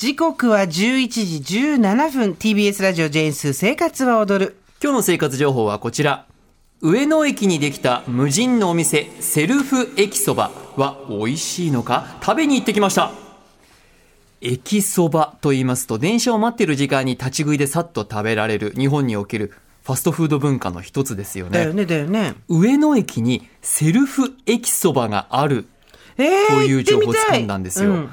時刻は11時17分。TBS ラジオジェーンスー生活は踊る。今日の生活情報はこちら。上野駅にできた無人のお店セルフ駅そばは美味しいのか？食べに行ってきました。駅そばと言いますと電車を待っている時間に立ち食いでさっと食べられる日本におけるファストフード文化の一つですよね。だよねだよね。上野駅にセルフ駅そばがあるえー、という情報を行ってみたい掴んだんですよ、うん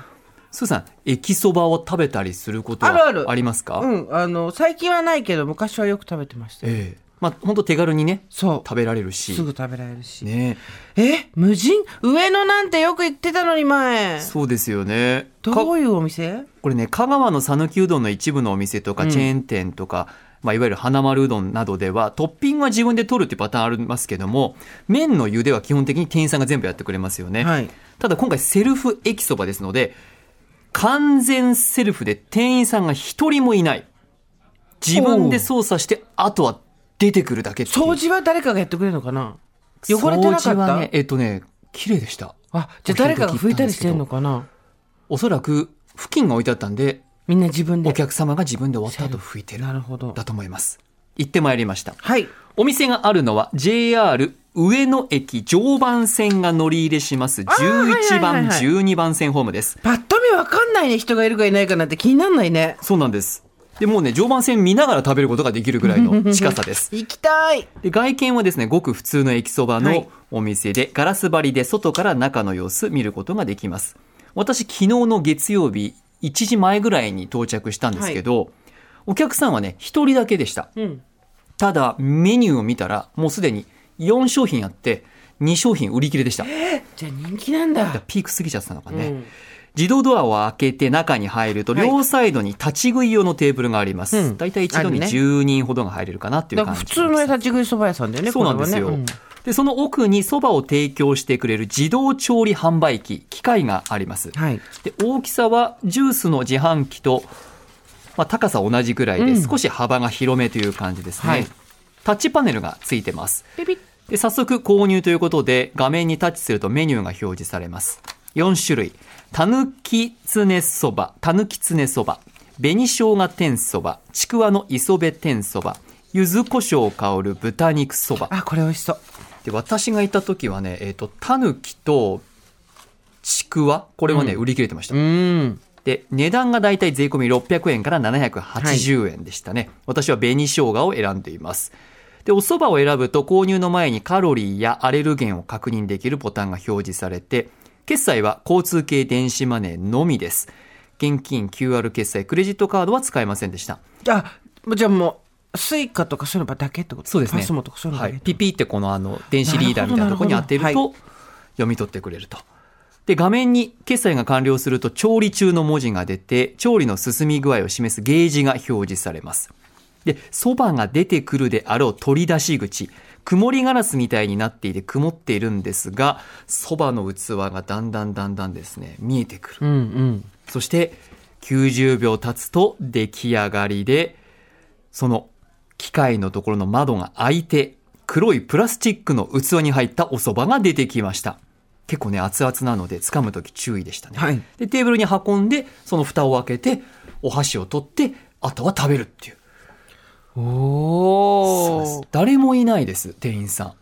スーさん駅そばを食べたりすることあるある。はありますか？うん、あの最近はないけど昔はよく食べてました。よええまあ本当手軽にねそう。食べられるし。すぐ食べられるし、ね。え無人？上野なんてよく行ってたのに前。そうですよね。かどういうお店？これね香川の讃岐うどんの一部のお店とかチェーン店とか、まあ、いわゆる花丸うどんなどではトッピングは自分で取るっていうパターンありますけども麺の茹では基本的に店員さんが全部やってくれますよね、はい。ただ今回セルフ駅そばですので完全セルフで店員さんが一人もいない。自分で操作してあとは出てくるだけ掃除は誰かがやってくれるのかな？汚れてなかった、掃除はねえっとね綺麗でした。あじゃあ誰かが拭いたりしてんのかな？おそらく付近が置いてあったんでみんな自分で。お客様が自分で終わった後拭いてる。なるほど。だと思います。行ってまいりました。はい。お店があるのは JR 上野駅常磐線が乗り入れします。11はいはい番、はいはい。12番線ホームです。パッわかんないね人がいるかいないかなんて気になんないねそうなんです。でもうね、常磐線見ながら食べることができるぐらいの近さです。行きたいで外見はですね、ごく普通の駅そばはいのお店で、ガラス張りで外から中の様子見ることができます。私、昨日の月曜日、1時前ぐらいに到着したんですけど、お客さんはね、1人だけでした。うんただ、メニューを見たら、もうすでに4商品あって、2商品売り切れでした。じゃあ人気なんだピーク過ぎちゃってたのかね。うん自動ドアを開けて中に入ると、はい両サイドに立ち食い用のテーブルがあります。うんだいたい一度にあるね10人ほどが入れるかなっていう感じ普通の立ち食いそば屋さんだよねそうなんですよ。で、その奥にそばを提供してくれる自動調理販売機、機械があります。うんはいで、大きさはジュースの自販機と、まあ、高さ同じぐらいで、うん少し幅が広めという感じですね。はいタッチパネルがついてます。で早速購入ということで画面にタッチするとメニューが表示されます4種類。たぬきつねそばたぬきつねそば紅生姜天そばちくわの磯辺天そば柚子胡椒香る豚肉そば。あこれ美味しそう。で私がいた時はねえっ、とたぬきとちくわこれはね、売り切れてました。うん。で値段がだいたい税込み600円から780円でしたね、私は紅生姜を選んでいます。でお蕎麦を選ぶと購入の前にカロリーやアレルゲンを確認できるボタンが表示されて決済は交通系電子マネーのみです。現金 QR 決済クレジットカードは使えませんでした。あじゃあもうスイカとかそういうのだけってこと？そうですね。パスモとかそういうのだけ、はい、ピピってこのあの電子リーダーみたいなところに当てると読み取ってくれると。で画面に決済が完了すると調理中の文字が出て調理の進み具合を示すゲージが表示されます。でそばが出てくるであろう取り出し口曇りガラスみたいになっていて曇っているんですがそばの器がだんだんだんだんですね見えてくる。うんうんそして90秒経つと出来上がりで、その機械のところの窓が開いて、黒いプラスチックの器に入ったお蕎麦が出てきました。結構ね、熱々なので掴むとき注意でしたね。はいで、テーブルに運んで、その蓋を開けて、お箸を取って、あとは食べるっていう。おお誰もいないです、店員さん。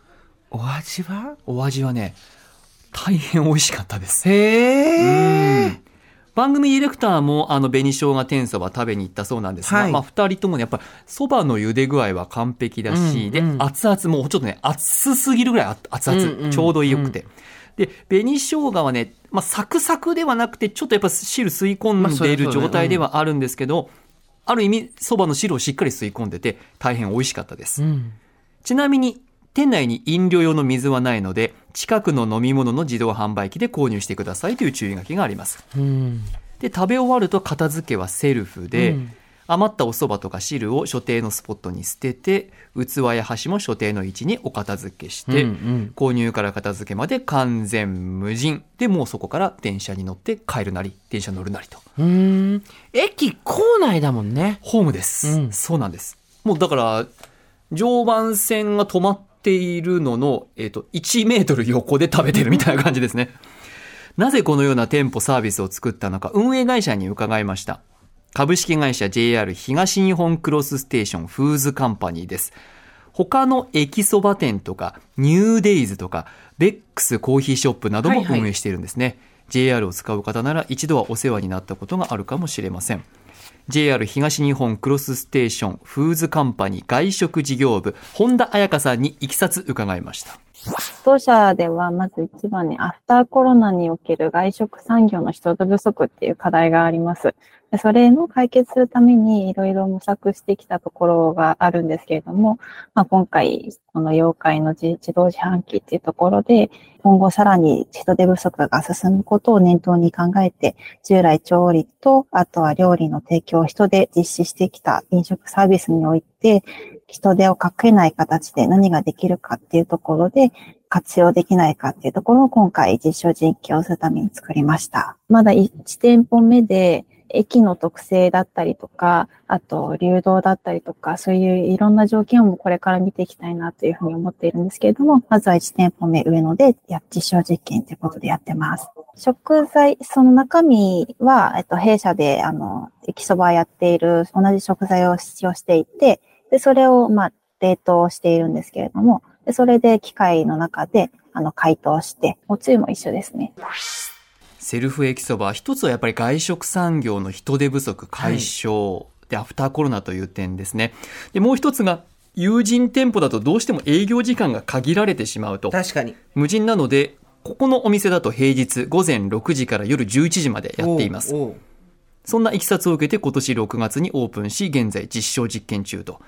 お味は？お味はね、大変美味しかったです。へえ番組ディレクターもあの紅生姜天そば食べに行ったそうなんですが、はい。まあ2人ともねやっぱりそばの茹で具合は完璧だし、でうんうん。熱々もうちょっとね熱すぎるぐらいあ熱々、うんうんちょうどよくて、で紅生姜はね、まあ、サクサクではなくてちょっとやっぱ汁吸い込んでいる状態ではあるんですけど、ある意味そばの汁をしっかり吸い込んでて大変美味しかったです、うん。ちなみに店内に飲料用の水はないので近くの飲み物の自動販売機で購入してくださいという注意書きがあります。うん。で食べ終わると片付けはセルフで、うん余ったお蕎麦とか汁を所定のスポットに捨てて器や箸も所定の位置にお片付けして、うんうん。購入から片付けまで完全無人。でもうそこから電車に乗って帰るなり電車乗るなりと。うーん。駅構内だもんね。ホームです、うん。そうなんです。もうだから常磐線が止まっているのの、えっと1メートル横で食べてるみたいな感じですね。なぜこのような店舗サービスを作ったのか運営会社に伺いました株式会社 JR 東日本クロスステーションフーズカンパニーです。他の駅そば店とか、ニューデイズとか、ベックスコーヒーショップなどもはいはい運営しているんですね。JR を使う方なら一度はお世話になったことがあるかもしれません。JR 東日本クロスステーションフーズカンパニー外食事業部、本田彩香さんにいきさつ伺いました。当社ではまず一番にアフターコロナにおける外食産業の人手不足っていう課題があります。それの解決するためにいろいろ模索してきたところがあるんですけれども、まあ、今回この妖怪の自自動自販機っていうところで今後さらに人手不足が進むことを念頭に考えて従来調理とあとは料理の提供を人で実施してきた飲食サービスにおいて人手をかけない形で何ができるかっていうところで活用できないかっていうところを今回実証実験をするために作りました。まだ1店舗目で駅の特性だったりとか、あと流動だったりとか、そういういろんな条件をもこれから見ていきたいなというふうに思っているんですけれども、まずは1店舗目上野で実証実験ということでやってます。食材、その中身は、えっと、弊社で、あの、駅そばやっている同じ食材を使用していて、で、それを、まあ、冷凍しているんですけれども、でそれで機械の中で、あの、解凍して、おつゆも一緒ですね。セルフ駅そば、一つはやっぱり外食産業の人手不足解消、で、アフターコロナという点ですね。で、もう一つが、友人店舗だとどうしても営業時間が限られてしまうと。確かに。無人なので、ここのお店だと平日午前6時から夜11時までやっています。そんないきさつを受けて今年6月にオープンし、現在実証実験中と。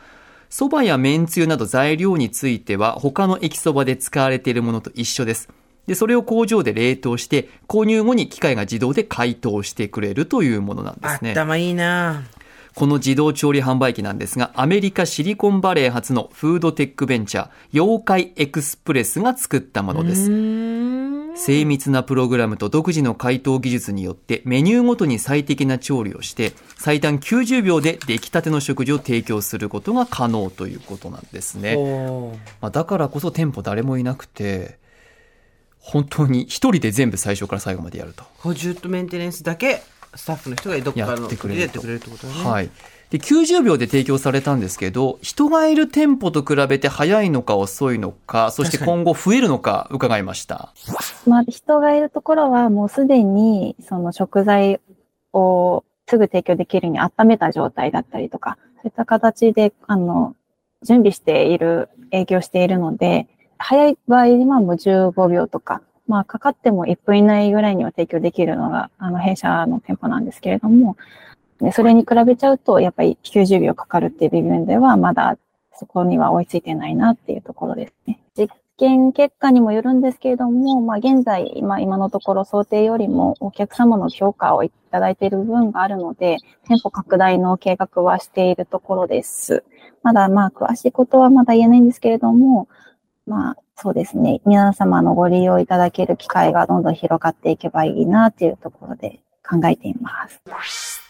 蕎麦や麺つゆなど材料については他の駅そばで使われているものと一緒です。で、それを工場で冷凍して、購入後に機械が自動で解凍してくれるというものなんですね。頭いいなこの自動調理販売機なんですが、アメリカシリコンバレー発のフードテックベンチャー、妖怪エクスプレスが作ったものです。精密なプログラムと独自の解凍技術によってメニューごとに最適な調理をして最短90秒で出来たての食事を提供することが可能ということなんですね。まあ、だからこそ店舗誰もいなくて本当に一人で全部最初から最後までやると。補充とメンテナンスだけスタッフの人がどっかやのってくれるとでやってくれるってことだね。はい。で、90秒で提供されたんですけど、人がいる店舗と比べて早いのか遅いのか、そして今後増えるのか伺いました。まあ、人がいるところはもうすでにその食材をすぐ提供できるように温めた状態だったりとか、そういった形で、あの、準備している、営業しているので、早い場合にはもう15秒とか、まあ、かかっても1分以内ぐらいには提供できるのが、あの、弊社の店舗なんですけれども、でそれに比べちゃうと、やっぱり90秒かかるっていう部分では、まだそこには追いついてないなっていうところですね。実験結果にもよるんですけれども、まあ、現在、まあ、今のところ想定よりもお客様の評価をいただいている部分があるので、店舗拡大の計画はしているところです。まだ、まあ、詳しいことはまだ言えないんですけれども、まあ、そうですね。皆様のご利用いただける機会がどんどん広がっていけばいいなっていうところで考えています。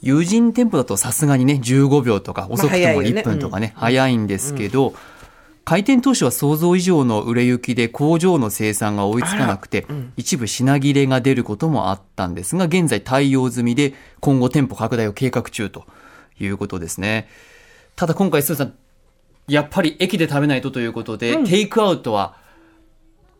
友人店舗だとさすがにね、15秒とか、遅くとも早いよね1分とかね、早いんですけど、開店当初は想像以上の売れ行きで工場の生産が追いつかなくて、うん一部品切れが出ることもあったんですが、現在対応済みで今後店舗拡大を計画中ということですね。ただ今回、スーさん、やっぱり駅で食べないとということで、うんテイクアウトは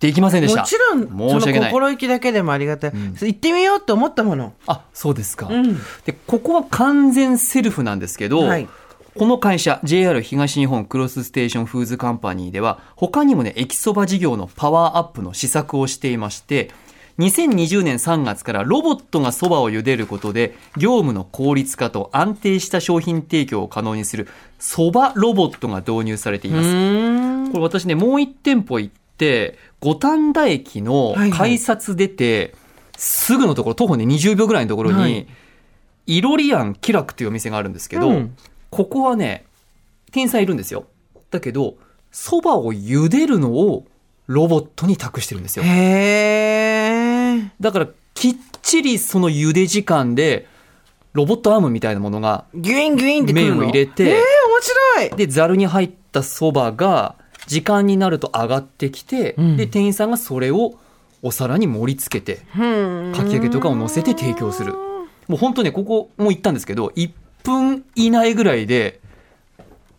できませんでした。もちろん、申し訳ない心意気だけでもありがたい。ん行ってみようって思ったもの。あ、そうですか。うん。で、ここは完全セルフなんですけど、はいこの会社、JR 東日本クロスステーションフーズカンパニーでは、他にもね、駅そば事業のパワーアップの施策をしていまして、2020年3月からロボットがそばを茹でることで、業務の効率化と安定した商品提供を可能にする、そばロボットが導入されていうます。これ私ね、もう一店舗行って、五反田駅のはいはい改札出て、すぐのところ、徒歩ね20秒ぐらいのところに、はいイロリアンキラクっていうお店があるんですけど、うんここはね、店員さんいるんですよ。だけど、蕎麦を茹でるのをロボットに託してるんですよ。へー。だから、きっちりその茹で時間で、ロボットアームみたいなものが、ギュインギュインって麺を入れてえー、面白い。で、ザルに入った蕎麦が、時間になると上がってきて、うんで、店員さんがそれをお皿に盛り付けて、かき揚げとかを乗せて提供する。もう本当ね、ここも行ったんですけど、1分以内ぐらいで、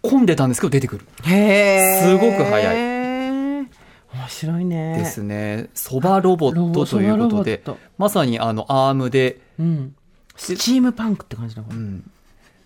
混んでたんですけど出てくる。へえ。すごく早い。面白いね。ですね。そばロボットということでまさにあのアームで、うん。スチームパンクって感じだも。うんん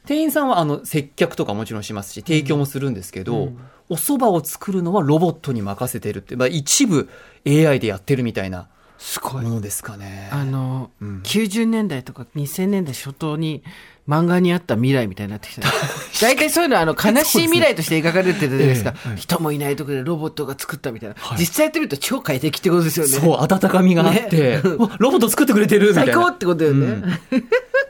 店員さんはあの接客とかもちろんしますし、提供もするんですけど、うんお蕎麦を作るのはロボットに任せてるって、まあ、一部 AI でやってるみたいなすごいも。のですかね。あの、うん90年代とか2000年代初頭に漫画にあった未来みたいになってきた。大体そういうのはあの悲しい未来として描かれてるじゃないですか。ええはい人もいないところでロボットが作ったみたいな。はい実際やってみると超快適ってことですよね。そう、温かみがあって、ね ロボット作ってくれてるみたいな。最高ってことだよね。うん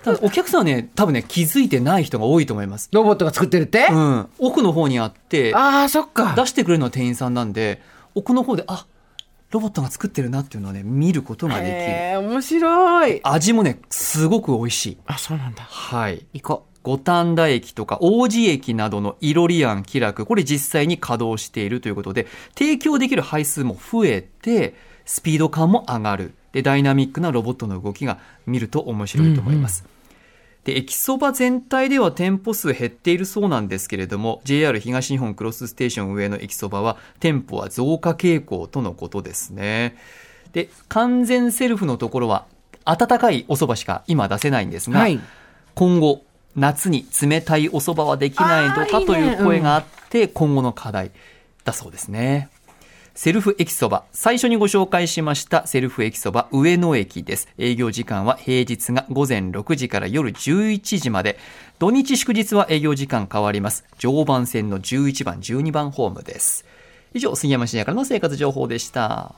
ただお客さんはね、多分ね、気づいてない人が多いと思います。ロボットが作ってるって、うん。奥の方にあって、ああ、そっか。出してくれるのは店員さんなんで、奥の方で、あ、ロボットが作ってるなっていうのをね、見ることができる。へえ、面白い。味もね、すごく美味しい。あ、そうなんだ。はい。行こ五反田駅とか王子駅などのイロリアン、気楽、これ実際に稼働しているということで、提供できる配数も増えて、スピード感も上がる。で、ダイナミックなロボットの動きが見ると面白いと思います。で、駅そば全体では店舗数減っているそうなんですけれども、JR 東日本クロスステーション上の駅そばは、店舗は増加傾向とのことですね。で、完全セルフのところは、温かいお蕎麦しか今出せないんですう。が、はい。今後、夏に冷たいお蕎麦はできないのかという声があって、今後の課題だそうですね。セルフ駅そば。最初にご紹介しましたセルフ駅そば上野駅です。営業時間は平日が午前6時から夜11時まで。土日祝日は営業時間変わります。常磐線の11番、12番ホームです。以上、杉山信也からの生活情報でした。